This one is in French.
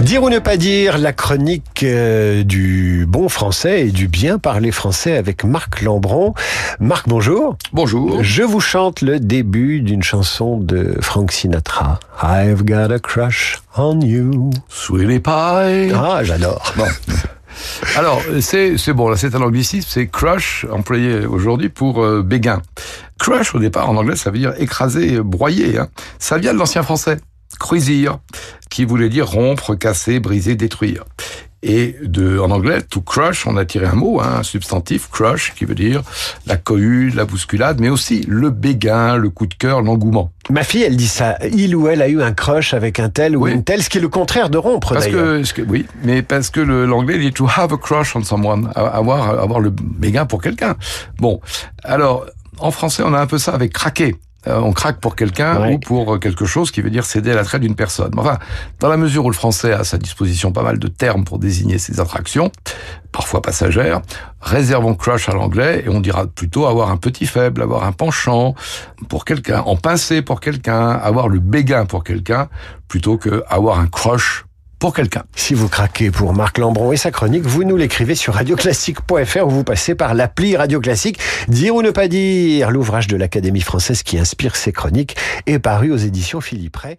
Dire ou ne pas dire, la chronique euh, du bon français et du bien parler français avec Marc Lambron. Marc, bonjour. Bonjour. Je vous chante le début d'une chanson de Frank Sinatra. I've got a crush on you. Sweetie Pie. Ah, j'adore. Bon. Alors, c'est c'est bon, là c'est un anglicisme, c'est crush, employé aujourd'hui pour euh, béguin. Crush, au départ, en anglais, ça veut dire écraser, broyer. Hein. Ça vient de l'ancien français, cruisir, qui voulait dire rompre, casser, briser, détruire. Et de, en anglais, to crush, on a tiré un mot, hein, un substantif, crush, qui veut dire la cohue, la bousculade, mais aussi le béguin, le coup de cœur, l'engouement. Ma fille, elle dit ça. Il ou elle a eu un crush avec un tel ou Oui. une telle, ce qui est le contraire de rompre Parce que, oui, mais parce que l'anglais dit to have a crush on someone, avoir avoir le béguin pour quelqu'un. Bon, alors en français, on a un peu ça avec craquer. Euh, on craque pour quelqu'un Ouais. ou pour euh, quelque chose qui veut dire céder à l'attrait d'une personne. Enfin, dans la mesure où le français a à sa disposition pas mal de termes pour désigner ses attractions, parfois passagères, réservons crush à l'anglais et on dira plutôt avoir un petit faible, avoir un penchant pour quelqu'un, en pincer pour quelqu'un, avoir le béguin pour quelqu'un, plutôt que avoir un crush pour quelqu'un. Si vous craquez pour Marc Lambron et sa chronique, vous nous l'écrivez sur radioclassique.fr ou vous passez par l'appli Radio Classique. Dire ou ne pas dire, l'ouvrage de l'Académie française qui inspire ces chroniques est paru aux éditions Philippe Ray.